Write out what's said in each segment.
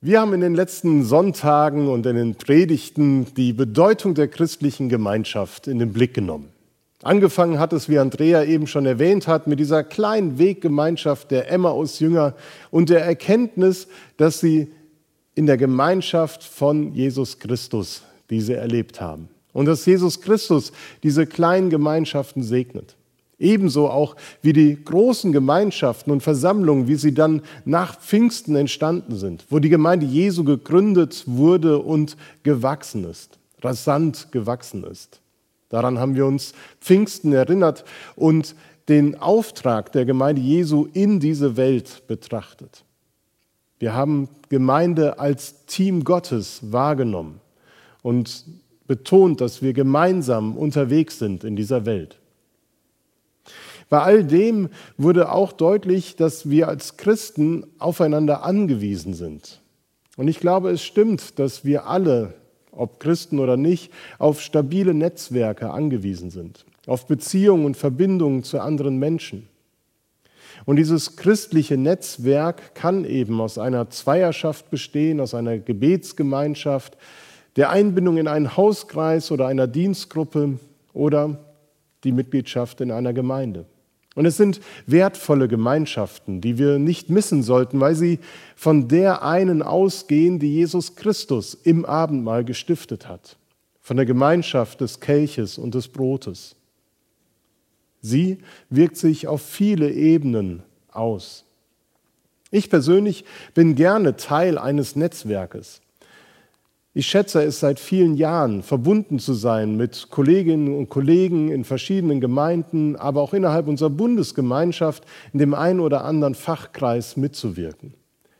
Wir haben in den letzten Sonntagen und in den Predigten die Bedeutung der christlichen Gemeinschaft in den Blick genommen. Angefangen hat es, wie Andrea eben schon erwähnt hat, mit dieser kleinen Weggemeinschaft der Emmaus-Jünger und der Erkenntnis, dass sie in der Gemeinschaft von Jesus Christus diese erlebt haben. Und dass Jesus Christus diese kleinen Gemeinschaften segnet. Ebenso auch wie die großen Gemeinschaften und Versammlungen, wie sie dann nach Pfingsten entstanden sind, wo die Gemeinde Jesu gegründet wurde und gewachsen ist, rasant gewachsen ist. Daran haben wir uns Pfingsten erinnert und den Auftrag der Gemeinde Jesu in diese Welt betrachtet. Wir haben Gemeinde als Team Gottes wahrgenommen und betont, dass wir gemeinsam unterwegs sind in dieser Welt. Bei all dem wurde auch deutlich, dass wir als Christen aufeinander angewiesen sind. Und ich glaube, es stimmt, dass wir alle, ob Christen oder nicht, auf stabile Netzwerke angewiesen sind, auf Beziehungen und Verbindungen zu anderen Menschen. Und dieses christliche Netzwerk kann eben aus einer Zweierschaft bestehen, aus einer Gebetsgemeinschaft, der Einbindung in einen Hauskreis oder einer Dienstgruppe oder die Mitgliedschaft in einer Gemeinde. Und es sind wertvolle Gemeinschaften, die wir nicht missen sollten, weil sie von der einen ausgehen, die Jesus Christus im Abendmahl gestiftet hat, von der Gemeinschaft des Kelches und des Brotes. Sie wirkt sich auf viele Ebenen aus. Ich persönlich bin gerne Teil eines Netzwerkes. Ich schätze es seit vielen Jahren, verbunden zu sein mit Kolleginnen und Kollegen in verschiedenen Gemeinden, aber auch innerhalb unserer Bundesgemeinschaft in dem einen oder anderen Fachkreis mitzuwirken.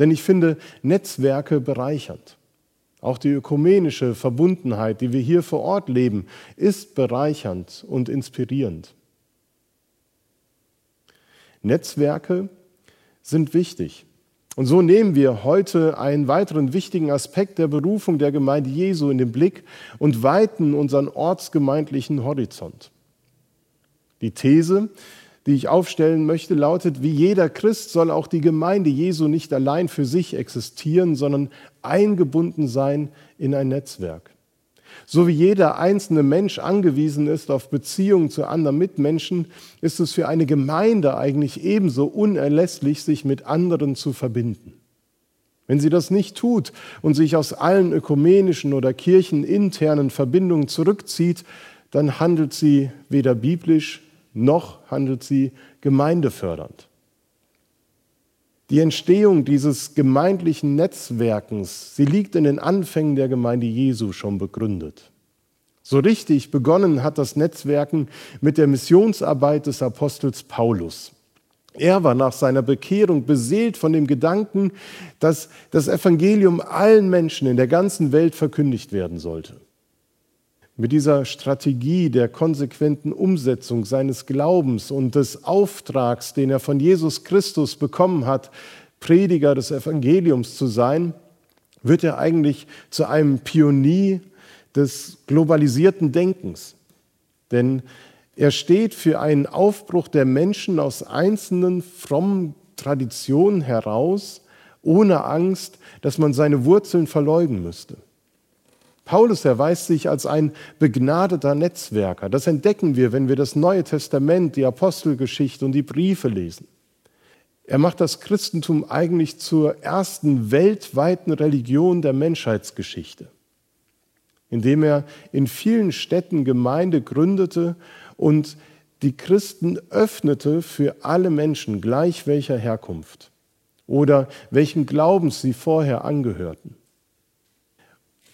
Denn ich finde Netzwerke bereichernd. Auch die ökumenische Verbundenheit, die wir hier vor Ort leben, ist bereichernd und inspirierend. Netzwerke sind wichtig. Und so nehmen wir heute einen weiteren wichtigen Aspekt der Berufung der Gemeinde Jesu in den Blick und weiten unseren ortsgemeindlichen Horizont. Die These, die ich aufstellen möchte, lautet, wie jeder Christ soll auch die Gemeinde Jesu nicht allein für sich existieren, sondern eingebunden sein in ein Netzwerk. So wie jeder einzelne Mensch angewiesen ist auf Beziehungen zu anderen Mitmenschen, ist es für eine Gemeinde eigentlich ebenso unerlässlich, sich mit anderen zu verbinden. Wenn sie das nicht tut und sich aus allen ökumenischen oder kircheninternen Verbindungen zurückzieht, dann handelt sie weder biblisch noch handelt sie gemeindefördernd. Die Entstehung dieses gemeindlichen Netzwerkens, sie liegt in den Anfängen der Gemeinde Jesu schon begründet. So richtig begonnen hat das Netzwerken mit der Missionsarbeit des Apostels Paulus. Er war nach seiner Bekehrung beseelt von dem Gedanken, dass das Evangelium allen Menschen in der ganzen Welt verkündigt werden sollte. Mit dieser Strategie der konsequenten Umsetzung seines Glaubens und des Auftrags, den er von Jesus Christus bekommen hat, Prediger des Evangeliums zu sein, wird er eigentlich zu einem Pionier des globalisierten Denkens. Denn er steht für einen Aufbruch der Menschen aus einzelnen frommen Traditionen heraus, ohne Angst, dass man seine Wurzeln verleugnen müsste. Paulus erweist sich als ein begnadeter Netzwerker. Das entdecken wir, wenn wir das Neue Testament, die Apostelgeschichte und die Briefe lesen. Er macht das Christentum eigentlich zur ersten weltweiten Religion der Menschheitsgeschichte, indem er in vielen Städten Gemeinde gründete und die Christen öffnete für alle Menschen, gleich welcher Herkunft oder welchem Glaubens sie vorher angehörten.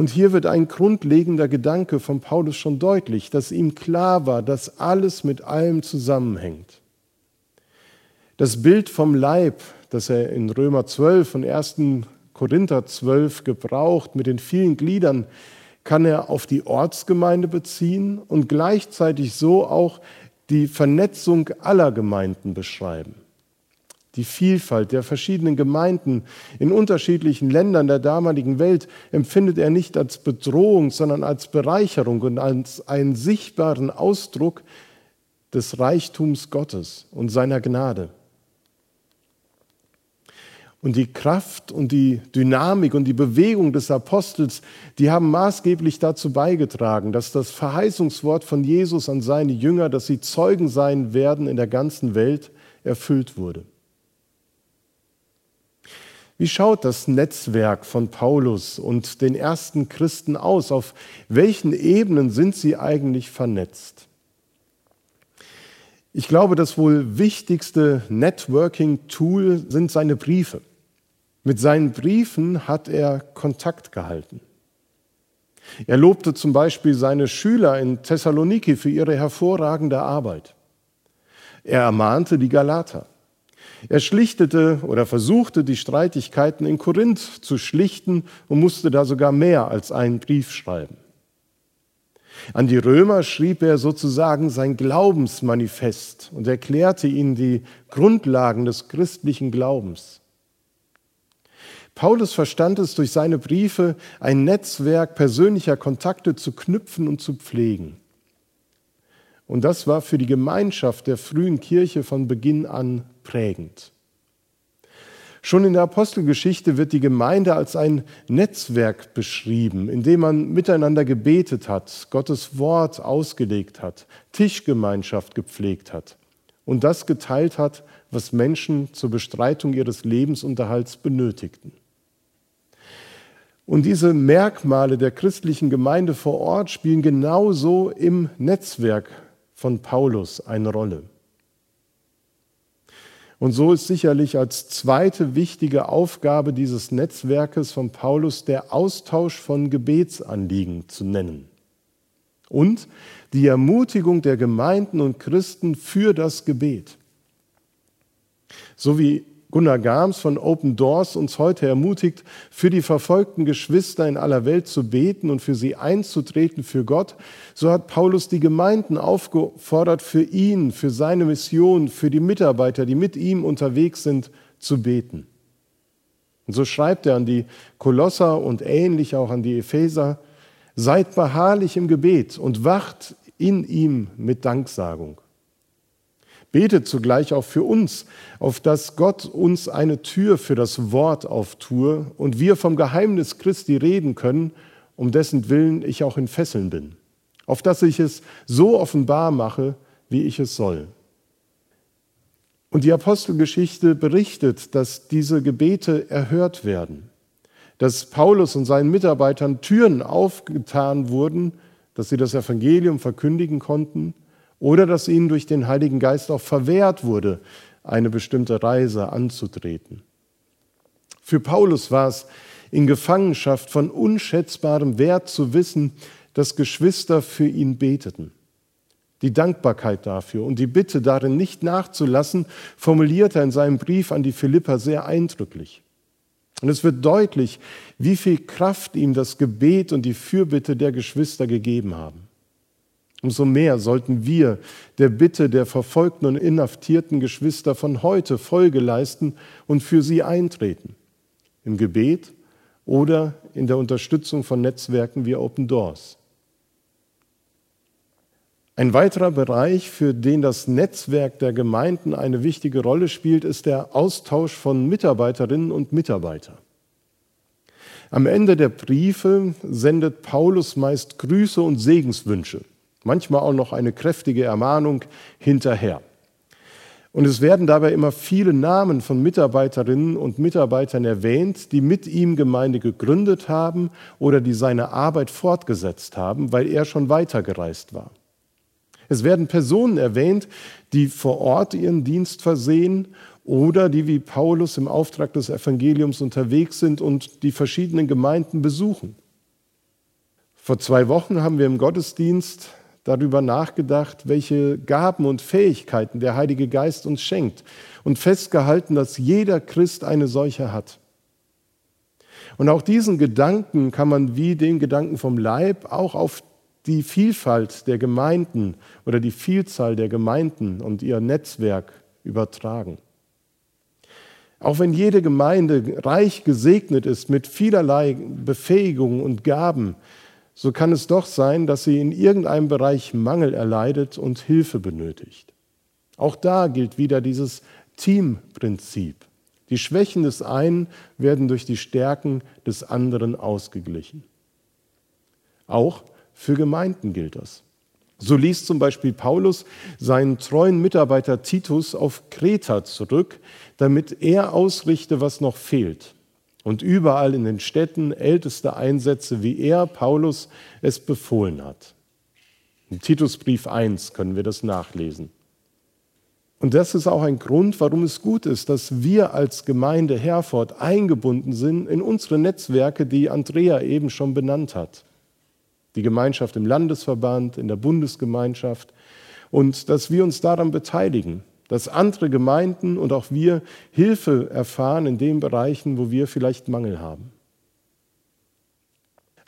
Und hier wird ein grundlegender Gedanke von Paulus schon deutlich, dass ihm klar war, dass alles mit allem zusammenhängt. Das Bild vom Leib, das er in Römer 12 und 1. Korinther 12 gebraucht, mit den vielen Gliedern, kann er auf die Ortsgemeinde beziehen und gleichzeitig so auch die Vernetzung aller Gemeinden beschreiben die Vielfalt der verschiedenen Gemeinden in unterschiedlichen Ländern der damaligen Welt empfindet er nicht als Bedrohung, sondern als Bereicherung und als einen sichtbaren Ausdruck des Reichtums Gottes und seiner Gnade. und die Kraft und die Dynamik und die Bewegung des Apostels, die haben maßgeblich dazu beigetragen, dass das Verheißungswort von Jesus an seine Jünger, dass sie Zeugen sein werden in der ganzen Welt, erfüllt wurde. Wie schaut das Netzwerk von Paulus und den ersten Christen aus? Auf welchen Ebenen sind sie eigentlich vernetzt? Ich glaube, das wohl wichtigste Networking-Tool sind seine Briefe. Mit seinen Briefen hat er Kontakt gehalten. Er lobte zum Beispiel seine Schüler in Thessaloniki für ihre hervorragende Arbeit. Er ermahnte die Galater. Er schlichtete oder versuchte die Streitigkeiten in Korinth zu schlichten und musste da sogar mehr als einen Brief schreiben. An die Römer schrieb er sozusagen sein Glaubensmanifest und erklärte ihnen die Grundlagen des christlichen Glaubens. Paulus verstand es durch seine Briefe, ein Netzwerk persönlicher Kontakte zu knüpfen und zu pflegen. Und das war für die Gemeinschaft der frühen Kirche von Beginn an prägend. Schon in der Apostelgeschichte wird die Gemeinde als ein Netzwerk beschrieben, in dem man miteinander gebetet hat, Gottes Wort ausgelegt hat, Tischgemeinschaft gepflegt hat und das geteilt hat, was Menschen zur Bestreitung ihres Lebensunterhalts benötigten. Und diese Merkmale der christlichen Gemeinde vor Ort spielen genauso im Netzwerk von Paulus eine Rolle. Und so ist sicherlich als zweite wichtige Aufgabe dieses Netzwerkes von Paulus der Austausch von Gebetsanliegen zu nennen. Und die Ermutigung der Gemeinden und Christen für das Gebet. So wie Gunnar Gahms von Open Doors uns heute ermutigt, für die verfolgten Geschwister in aller Welt zu beten und für sie einzutreten für Gott, so hat Paulus die Gemeinden aufgefordert, für ihn, für seine Mission, für die Mitarbeiter, die mit ihm unterwegs sind, zu beten. Und so schreibt er an die Kolosser und ähnlich auch an die Epheser, seid beharrlich im Gebet und wacht in ihm mit Danksagung. Betet zugleich auch für uns, auf dass Gott uns eine Tür für das Wort auftue und wir vom Geheimnis Christi reden können, um dessen Willen ich auch in Fesseln bin, auf dass ich es so offenbar mache, wie ich es soll. Und die Apostelgeschichte berichtet, dass diese Gebete erhört werden, dass Paulus und seinen Mitarbeitern Türen aufgetan wurden, dass sie das Evangelium verkündigen konnten oder dass ihnen durch den Heiligen Geist auch verwehrt wurde, eine bestimmte Reise anzutreten. Für Paulus war es in Gefangenschaft von unschätzbarem Wert zu wissen, dass Geschwister für ihn beteten. Die Dankbarkeit dafür und die Bitte darin nicht nachzulassen, formuliert er in seinem Brief an die Philipper sehr eindrücklich. Und es wird deutlich, wie viel Kraft ihm das Gebet und die Fürbitte der Geschwister gegeben haben. Umso mehr sollten wir der Bitte der verfolgten und inhaftierten Geschwister von heute Folge leisten und für sie eintreten. Im Gebet oder in der Unterstützung von Netzwerken wie Open Doors. Ein weiterer Bereich, für den das Netzwerk der Gemeinden eine wichtige Rolle spielt, ist der Austausch von Mitarbeiterinnen und Mitarbeitern. Am Ende der Briefe sendet Paulus meist Grüße und Segenswünsche manchmal auch noch eine kräftige Ermahnung hinterher. Und es werden dabei immer viele Namen von Mitarbeiterinnen und Mitarbeitern erwähnt, die mit ihm Gemeinde gegründet haben oder die seine Arbeit fortgesetzt haben, weil er schon weitergereist war. Es werden Personen erwähnt, die vor Ort ihren Dienst versehen oder die wie Paulus im Auftrag des Evangeliums unterwegs sind und die verschiedenen Gemeinden besuchen. Vor zwei Wochen haben wir im Gottesdienst darüber nachgedacht, welche Gaben und Fähigkeiten der Heilige Geist uns schenkt und festgehalten, dass jeder Christ eine solche hat. Und auch diesen Gedanken kann man wie den Gedanken vom Leib auch auf die Vielfalt der Gemeinden oder die Vielzahl der Gemeinden und ihr Netzwerk übertragen. Auch wenn jede Gemeinde reich gesegnet ist mit vielerlei Befähigungen und Gaben, so kann es doch sein, dass sie in irgendeinem Bereich Mangel erleidet und Hilfe benötigt. Auch da gilt wieder dieses Teamprinzip. Die Schwächen des einen werden durch die Stärken des anderen ausgeglichen. Auch für Gemeinden gilt das. So ließ zum Beispiel Paulus seinen treuen Mitarbeiter Titus auf Kreta zurück, damit er ausrichte, was noch fehlt. Und überall in den Städten älteste Einsätze, wie er, Paulus, es befohlen hat. Im Titusbrief 1 können wir das nachlesen. Und das ist auch ein Grund, warum es gut ist, dass wir als Gemeinde Herford eingebunden sind in unsere Netzwerke, die Andrea eben schon benannt hat. Die Gemeinschaft im Landesverband, in der Bundesgemeinschaft und dass wir uns daran beteiligen, dass andere Gemeinden und auch wir Hilfe erfahren in den Bereichen, wo wir vielleicht Mangel haben.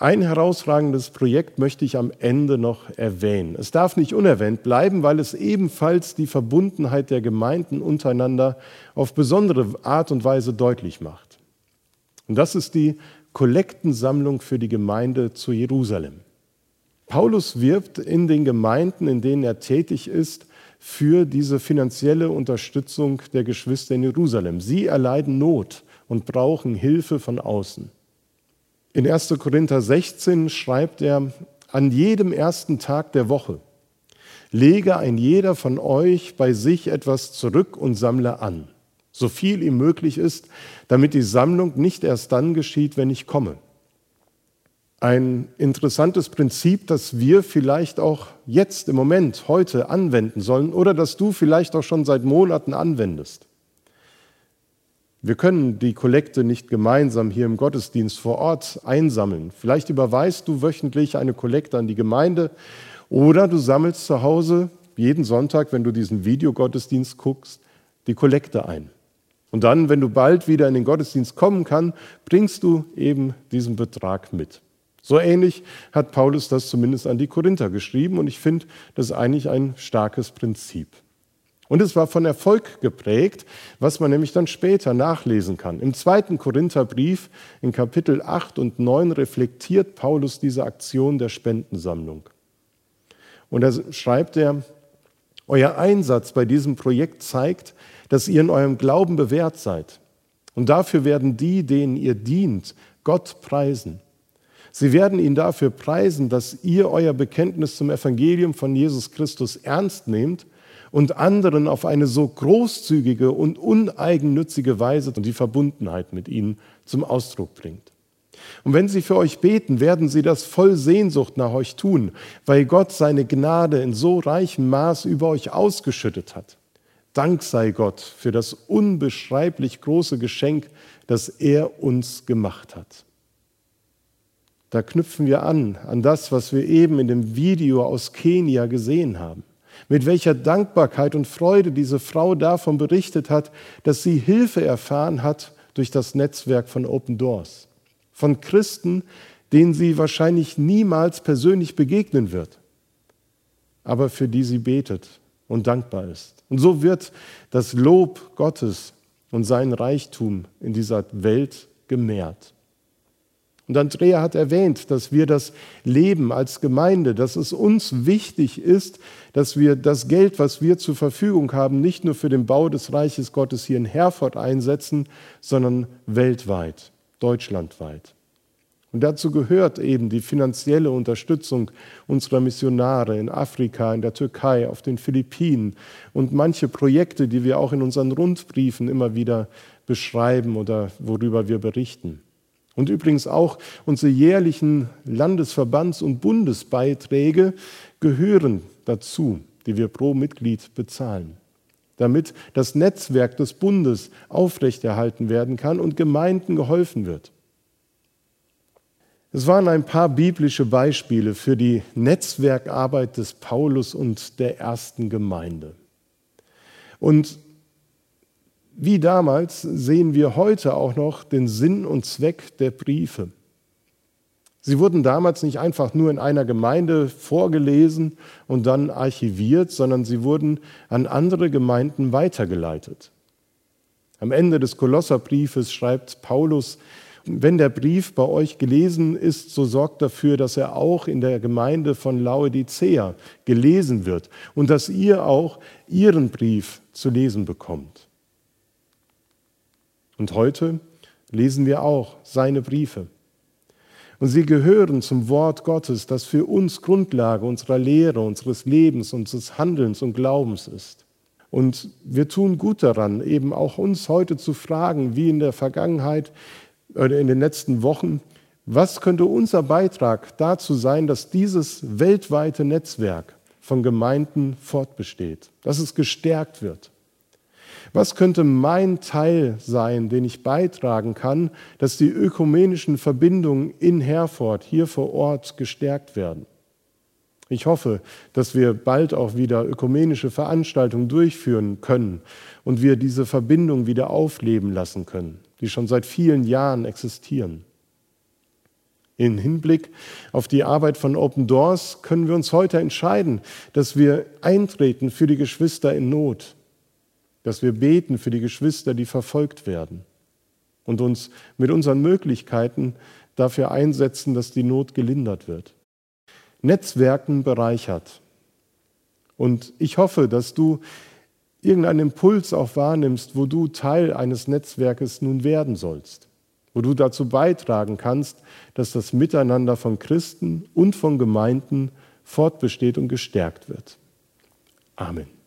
Ein herausragendes Projekt möchte ich am Ende noch erwähnen. Es darf nicht unerwähnt bleiben, weil es ebenfalls die Verbundenheit der Gemeinden untereinander auf besondere Art und Weise deutlich macht. Und das ist die Kollektensammlung für die Gemeinde zu Jerusalem. Paulus wirbt in den Gemeinden, in denen er tätig ist, für diese finanzielle Unterstützung der Geschwister in Jerusalem. Sie erleiden Not und brauchen Hilfe von außen. In 1. Korinther 16 schreibt er, an jedem ersten Tag der Woche lege ein jeder von euch bei sich etwas zurück und sammle an, so viel ihm möglich ist, damit die Sammlung nicht erst dann geschieht, wenn ich komme. Ein interessantes Prinzip, das wir vielleicht auch jetzt im Moment, heute anwenden sollen oder das du vielleicht auch schon seit Monaten anwendest. Wir können die Kollekte nicht gemeinsam hier im Gottesdienst vor Ort einsammeln. Vielleicht überweist du wöchentlich eine Kollekte an die Gemeinde oder du sammelst zu Hause jeden Sonntag, wenn du diesen Videogottesdienst guckst, die Kollekte ein. Und dann, wenn du bald wieder in den Gottesdienst kommen kannst, bringst du eben diesen Betrag mit. So ähnlich hat Paulus das zumindest an die Korinther geschrieben und ich finde, das ist eigentlich ein starkes Prinzip. Und es war von Erfolg geprägt, was man nämlich dann später nachlesen kann. Im zweiten Korintherbrief in Kapitel 8 und 9 reflektiert Paulus diese Aktion der Spendensammlung. Und da schreibt er, euer Einsatz bei diesem Projekt zeigt, dass ihr in eurem Glauben bewährt seid. Und dafür werden die, denen ihr dient, Gott preisen. Sie werden ihn dafür preisen, dass ihr euer Bekenntnis zum Evangelium von Jesus Christus ernst nehmt und anderen auf eine so großzügige und uneigennützige Weise die Verbundenheit mit ihnen zum Ausdruck bringt. Und wenn sie für euch beten, werden sie das voll Sehnsucht nach euch tun, weil Gott seine Gnade in so reichem Maß über euch ausgeschüttet hat. Dank sei Gott für das unbeschreiblich große Geschenk, das er uns gemacht hat. Da knüpfen wir an, an das, was wir eben in dem Video aus Kenia gesehen haben mit welcher Dankbarkeit und Freude diese Frau davon berichtet hat, dass sie Hilfe erfahren hat durch das Netzwerk von Open Doors. Von Christen, denen sie wahrscheinlich niemals persönlich begegnen wird, aber für die sie betet und dankbar ist. Und so wird das Lob Gottes und sein Reichtum in dieser Welt gemehrt. Und Andrea hat erwähnt, dass wir das Leben als Gemeinde, dass es uns wichtig ist, dass wir das Geld, was wir zur Verfügung haben, nicht nur für den Bau des Reiches Gottes hier in Herford einsetzen, sondern weltweit, deutschlandweit. Und dazu gehört eben die finanzielle Unterstützung unserer Missionare in Afrika, in der Türkei, auf den Philippinen und manche Projekte, die wir auch in unseren Rundbriefen immer wieder beschreiben oder worüber wir berichten. Und übrigens auch unsere jährlichen Landesverbands- und Bundesbeiträge gehören dazu, die wir pro Mitglied bezahlen, damit das Netzwerk des Bundes aufrechterhalten werden kann und Gemeinden geholfen wird. Es waren ein paar biblische Beispiele für die Netzwerkarbeit des Paulus und der ersten Gemeinde. Und wie damals sehen wir heute auch noch den Sinn und Zweck der Briefe. Sie wurden damals nicht einfach nur in einer Gemeinde vorgelesen und dann archiviert, sondern sie wurden an andere Gemeinden weitergeleitet. Am Ende des Kolosserbriefes schreibt Paulus, wenn der Brief bei euch gelesen ist, so sorgt dafür, dass er auch in der Gemeinde von Laodicea gelesen wird und dass ihr auch ihren Brief zu lesen bekommt. Und heute lesen wir auch seine Briefe. Und sie gehören zum Wort Gottes, das für uns Grundlage unserer Lehre, unseres Lebens, unseres Handelns und Glaubens ist. Und wir tun gut daran, eben auch uns heute zu fragen, wie in der Vergangenheit oder in den letzten Wochen, was könnte unser Beitrag dazu sein, dass dieses weltweite Netzwerk von Gemeinden fortbesteht, dass es gestärkt wird? Was könnte mein Teil sein, den ich beitragen kann, dass die ökumenischen Verbindungen in Herford hier vor Ort gestärkt werden? Ich hoffe, dass wir bald auch wieder ökumenische Veranstaltungen durchführen können und wir diese Verbindung wieder aufleben lassen können, die schon seit vielen Jahren existieren. In Hinblick auf die Arbeit von Open Doors können wir uns heute entscheiden, dass wir eintreten für die Geschwister in Not, dass wir beten für die Geschwister, die verfolgt werden und uns mit unseren Möglichkeiten dafür einsetzen, dass die Not gelindert wird. Netzwerken bereichert. Und ich hoffe, dass du irgendeinen Impuls auch wahrnimmst, wo du Teil eines Netzwerkes nun werden sollst, wo du dazu beitragen kannst, dass das Miteinander von Christen und von Gemeinden fortbesteht und gestärkt wird. Amen.